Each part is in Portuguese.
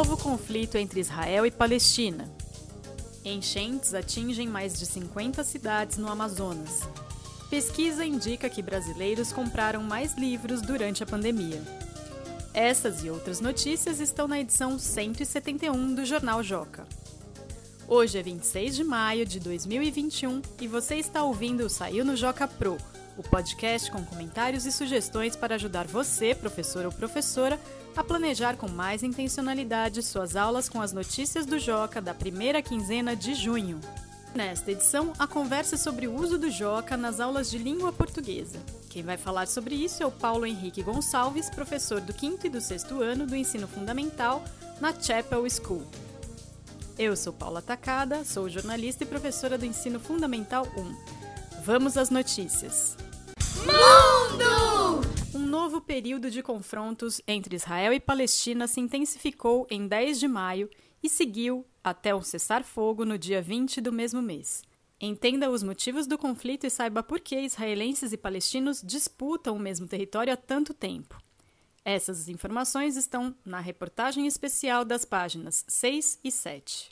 Novo conflito entre Israel e Palestina. Enchentes atingem mais de 50 cidades no Amazonas. Pesquisa indica que brasileiros compraram mais livros durante a pandemia. Essas e outras notícias estão na edição 171 do Jornal Joca. Hoje é 26 de maio de 2021 e você está ouvindo o Saiu no Joca Pro, o podcast com comentários e sugestões para ajudar você, professor ou professora, a planejar com mais intencionalidade suas aulas com as notícias do Joca da primeira quinzena de junho. Nesta edição, a conversa sobre o uso do Joca nas aulas de língua portuguesa. Quem vai falar sobre isso é o Paulo Henrique Gonçalves, professor do quinto e do sexto ano do ensino fundamental na Chapel School. Eu sou Paula Tacada, sou jornalista e professora do Ensino Fundamental 1. Vamos às notícias. Mundo! Um novo período de confrontos entre Israel e Palestina se intensificou em 10 de maio e seguiu até um cessar-fogo no dia 20 do mesmo mês. Entenda os motivos do conflito e saiba por que israelenses e palestinos disputam o mesmo território há tanto tempo. Essas informações estão na reportagem especial das páginas 6 e 7.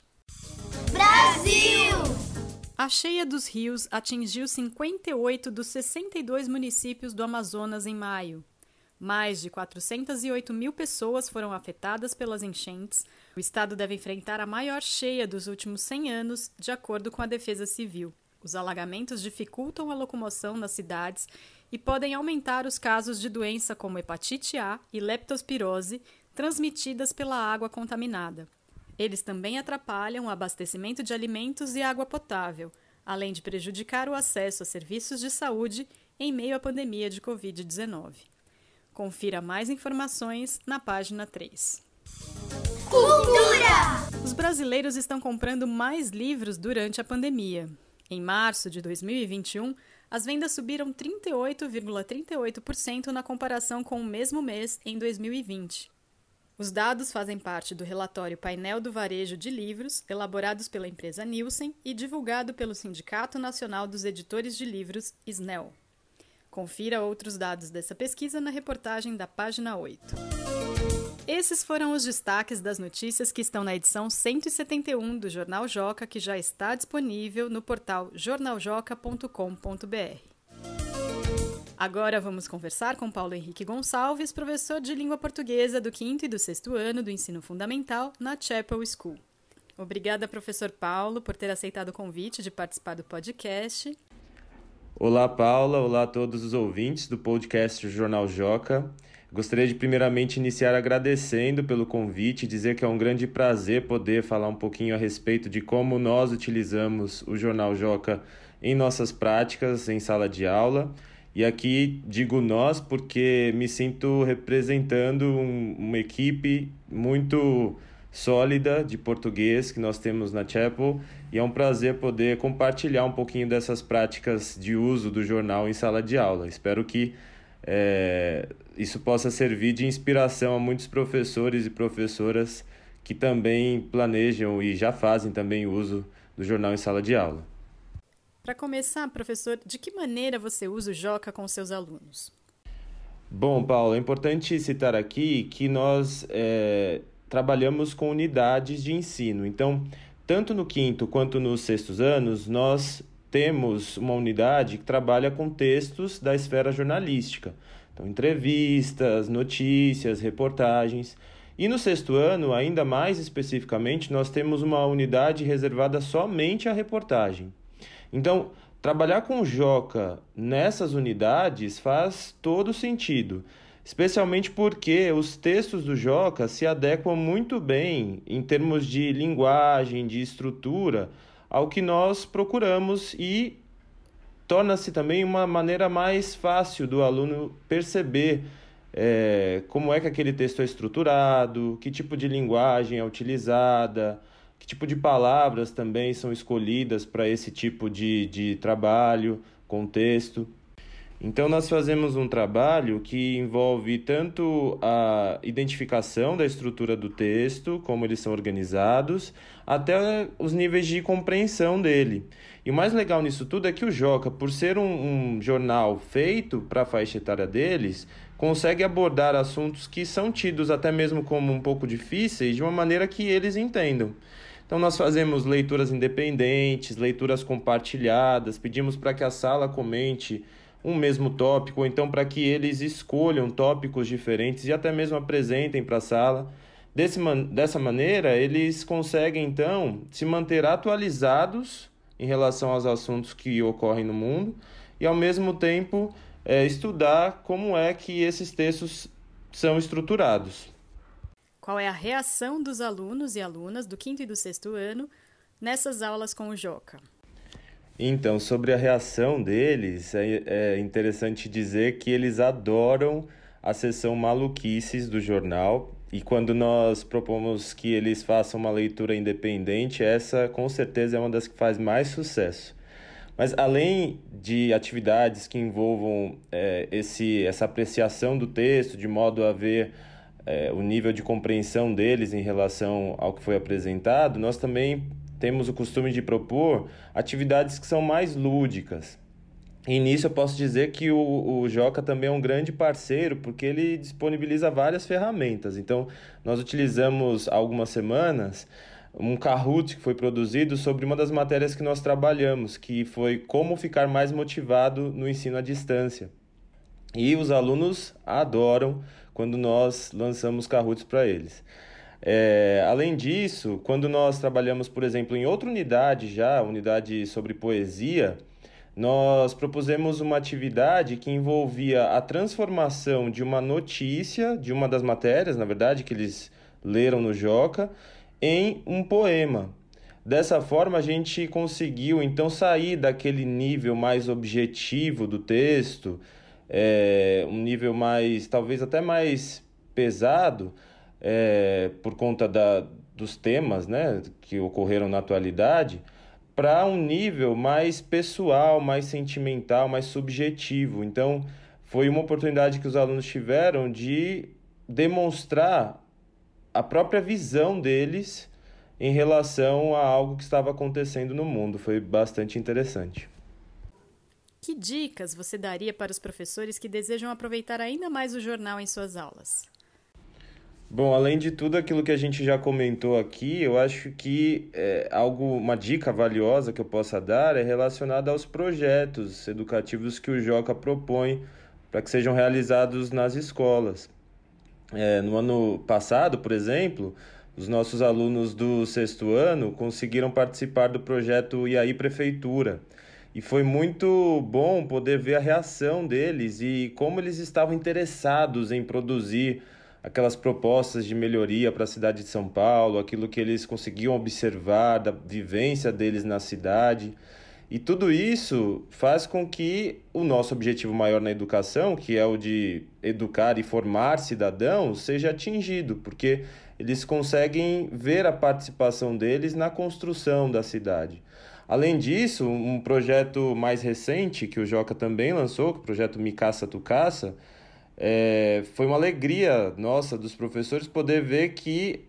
Brasil! A cheia dos rios atingiu 58 dos 62 municípios do Amazonas em maio. Mais de 408 mil pessoas foram afetadas pelas enchentes. O estado deve enfrentar a maior cheia dos últimos 100 anos, de acordo com a Defesa Civil. Os alagamentos dificultam a locomoção nas cidades e podem aumentar os casos de doença como hepatite A e leptospirose transmitidas pela água contaminada. Eles também atrapalham o abastecimento de alimentos e água potável, além de prejudicar o acesso a serviços de saúde em meio à pandemia de Covid-19. Confira mais informações na página 3. Cultura! Os brasileiros estão comprando mais livros durante a pandemia. Em março de 2021, as vendas subiram 38,38% na comparação com o mesmo mês em 2020. Os dados fazem parte do relatório Painel do Varejo de Livros, elaborados pela empresa Nielsen e divulgado pelo Sindicato Nacional dos Editores de Livros, SNEL. Confira outros dados dessa pesquisa na reportagem da página 8. Esses foram os destaques das notícias que estão na edição 171 do Jornal Joca, que já está disponível no portal jornaljoca.com.br. Agora vamos conversar com Paulo Henrique Gonçalves, professor de língua portuguesa do quinto e do sexto ano do ensino fundamental na Chapel School. Obrigada, professor Paulo, por ter aceitado o convite de participar do podcast. Olá, Paula. Olá a todos os ouvintes do podcast Jornal Joca. Gostaria de primeiramente iniciar agradecendo pelo convite e dizer que é um grande prazer poder falar um pouquinho a respeito de como nós utilizamos o Jornal Joca em nossas práticas em sala de aula. E aqui digo nós porque me sinto representando um, uma equipe muito sólida de português que nós temos na Chapel e é um prazer poder compartilhar um pouquinho dessas práticas de uso do jornal em sala de aula. Espero que é, isso possa servir de inspiração a muitos professores e professoras que também planejam e já fazem também uso do jornal em sala de aula. Para começar, professor, de que maneira você usa o Joca com seus alunos? Bom, Paulo, é importante citar aqui que nós é, trabalhamos com unidades de ensino. Então, tanto no quinto quanto nos sextos anos, nós temos uma unidade que trabalha com textos da esfera jornalística. Então, entrevistas, notícias, reportagens. E no sexto ano, ainda mais especificamente, nós temos uma unidade reservada somente à reportagem. Então, trabalhar com Joca nessas unidades faz todo sentido, especialmente porque os textos do Joca se adequam muito bem em termos de linguagem, de estrutura ao que nós procuramos e torna-se também uma maneira mais fácil do aluno perceber é, como é que aquele texto é estruturado, que tipo de linguagem é utilizada, que tipo de palavras também são escolhidas para esse tipo de, de trabalho, contexto. Então, nós fazemos um trabalho que envolve tanto a identificação da estrutura do texto, como eles são organizados, até os níveis de compreensão dele. E o mais legal nisso tudo é que o Joca, por ser um, um jornal feito para a faixa etária deles, consegue abordar assuntos que são tidos até mesmo como um pouco difíceis de uma maneira que eles entendam. Então, nós fazemos leituras independentes, leituras compartilhadas, pedimos para que a sala comente um mesmo tópico, ou então para que eles escolham tópicos diferentes e até mesmo apresentem para a sala. Desse, dessa maneira, eles conseguem então se manter atualizados em relação aos assuntos que ocorrem no mundo e, ao mesmo tempo, é, estudar como é que esses textos são estruturados. Qual é a reação dos alunos e alunas do quinto e do sexto ano nessas aulas com o Joca? Então, sobre a reação deles, é, é interessante dizer que eles adoram a sessão Maluquices do jornal. E quando nós propomos que eles façam uma leitura independente, essa com certeza é uma das que faz mais sucesso. Mas além de atividades que envolvam é, esse, essa apreciação do texto, de modo a ver é, o nível de compreensão deles em relação ao que foi apresentado, nós também temos o costume de propor atividades que são mais lúdicas. E nisso eu posso dizer que o, o Joca também é um grande parceiro, porque ele disponibiliza várias ferramentas. Então, nós utilizamos há algumas semanas um Kahoot que foi produzido sobre uma das matérias que nós trabalhamos, que foi como ficar mais motivado no ensino à distância. E os alunos adoram quando nós lançamos Kahoots para eles. É, além disso, quando nós trabalhamos, por exemplo, em outra unidade já, unidade sobre poesia, nós propusemos uma atividade que envolvia a transformação de uma notícia, de uma das matérias, na verdade, que eles leram no Joca, em um poema. Dessa forma, a gente conseguiu então sair daquele nível mais objetivo do texto, é, um nível mais, talvez até mais pesado, é, por conta da, dos temas né, que ocorreram na atualidade, para um nível mais pessoal, mais sentimental, mais subjetivo. Então, foi uma oportunidade que os alunos tiveram de demonstrar a própria visão deles em relação a algo que estava acontecendo no mundo. Foi bastante interessante. Que dicas você daria para os professores que desejam aproveitar ainda mais o jornal em suas aulas? Bom, além de tudo aquilo que a gente já comentou aqui, eu acho que é, algo, uma dica valiosa que eu possa dar é relacionada aos projetos educativos que o Joca propõe para que sejam realizados nas escolas. É, no ano passado, por exemplo, os nossos alunos do sexto ano conseguiram participar do projeto aí Prefeitura. E foi muito bom poder ver a reação deles e como eles estavam interessados em produzir aquelas propostas de melhoria para a cidade de São Paulo, aquilo que eles conseguiam observar da vivência deles na cidade. E tudo isso faz com que o nosso objetivo maior na educação, que é o de educar e formar cidadãos, seja atingido, porque eles conseguem ver a participação deles na construção da cidade. Além disso, um projeto mais recente que o Joca também lançou, o projeto Me Caça Tu Caça, é, foi uma alegria nossa dos professores poder ver que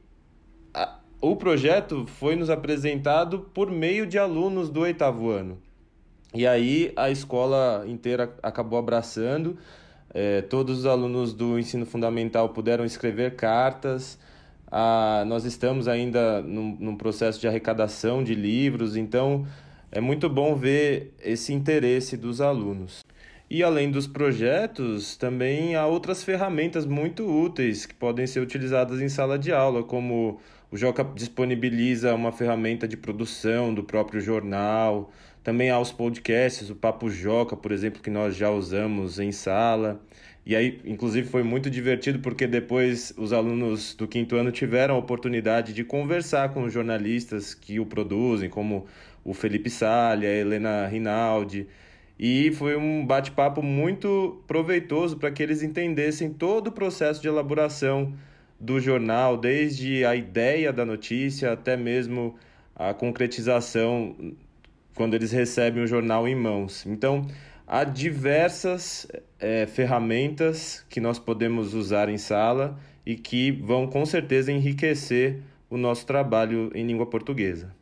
a, o projeto foi nos apresentado por meio de alunos do oitavo ano. E aí a escola inteira acabou abraçando, é, todos os alunos do ensino fundamental puderam escrever cartas. Ah, nós estamos ainda num, num processo de arrecadação de livros, então é muito bom ver esse interesse dos alunos. E além dos projetos, também há outras ferramentas muito úteis que podem ser utilizadas em sala de aula, como o Joca disponibiliza uma ferramenta de produção do próprio jornal, também há os podcasts, o Papo Joca, por exemplo, que nós já usamos em sala. E aí, inclusive, foi muito divertido porque depois os alunos do quinto ano tiveram a oportunidade de conversar com os jornalistas que o produzem, como o Felipe Salha, a Helena Rinaldi. E foi um bate-papo muito proveitoso para que eles entendessem todo o processo de elaboração do jornal, desde a ideia da notícia até mesmo a concretização quando eles recebem o jornal em mãos. Então, há diversas é, ferramentas que nós podemos usar em sala e que vão com certeza enriquecer o nosso trabalho em língua portuguesa.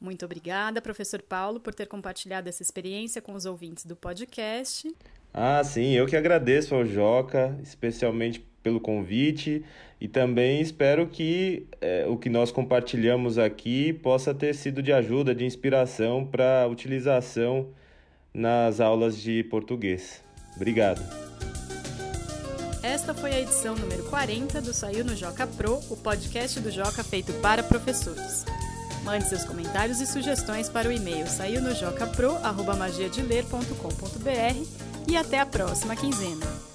Muito obrigada, professor Paulo, por ter compartilhado essa experiência com os ouvintes do podcast. Ah, sim, eu que agradeço ao Joca, especialmente pelo convite e também espero que é, o que nós compartilhamos aqui possa ter sido de ajuda, de inspiração para utilização nas aulas de português. Obrigado. Esta foi a edição número 40 do Saiu no Joca Pro, o podcast do Joca feito para professores. Mande seus comentários e sugestões para o e-mail saiu no jocapro@magiadeler.com.br e até a próxima quinzena.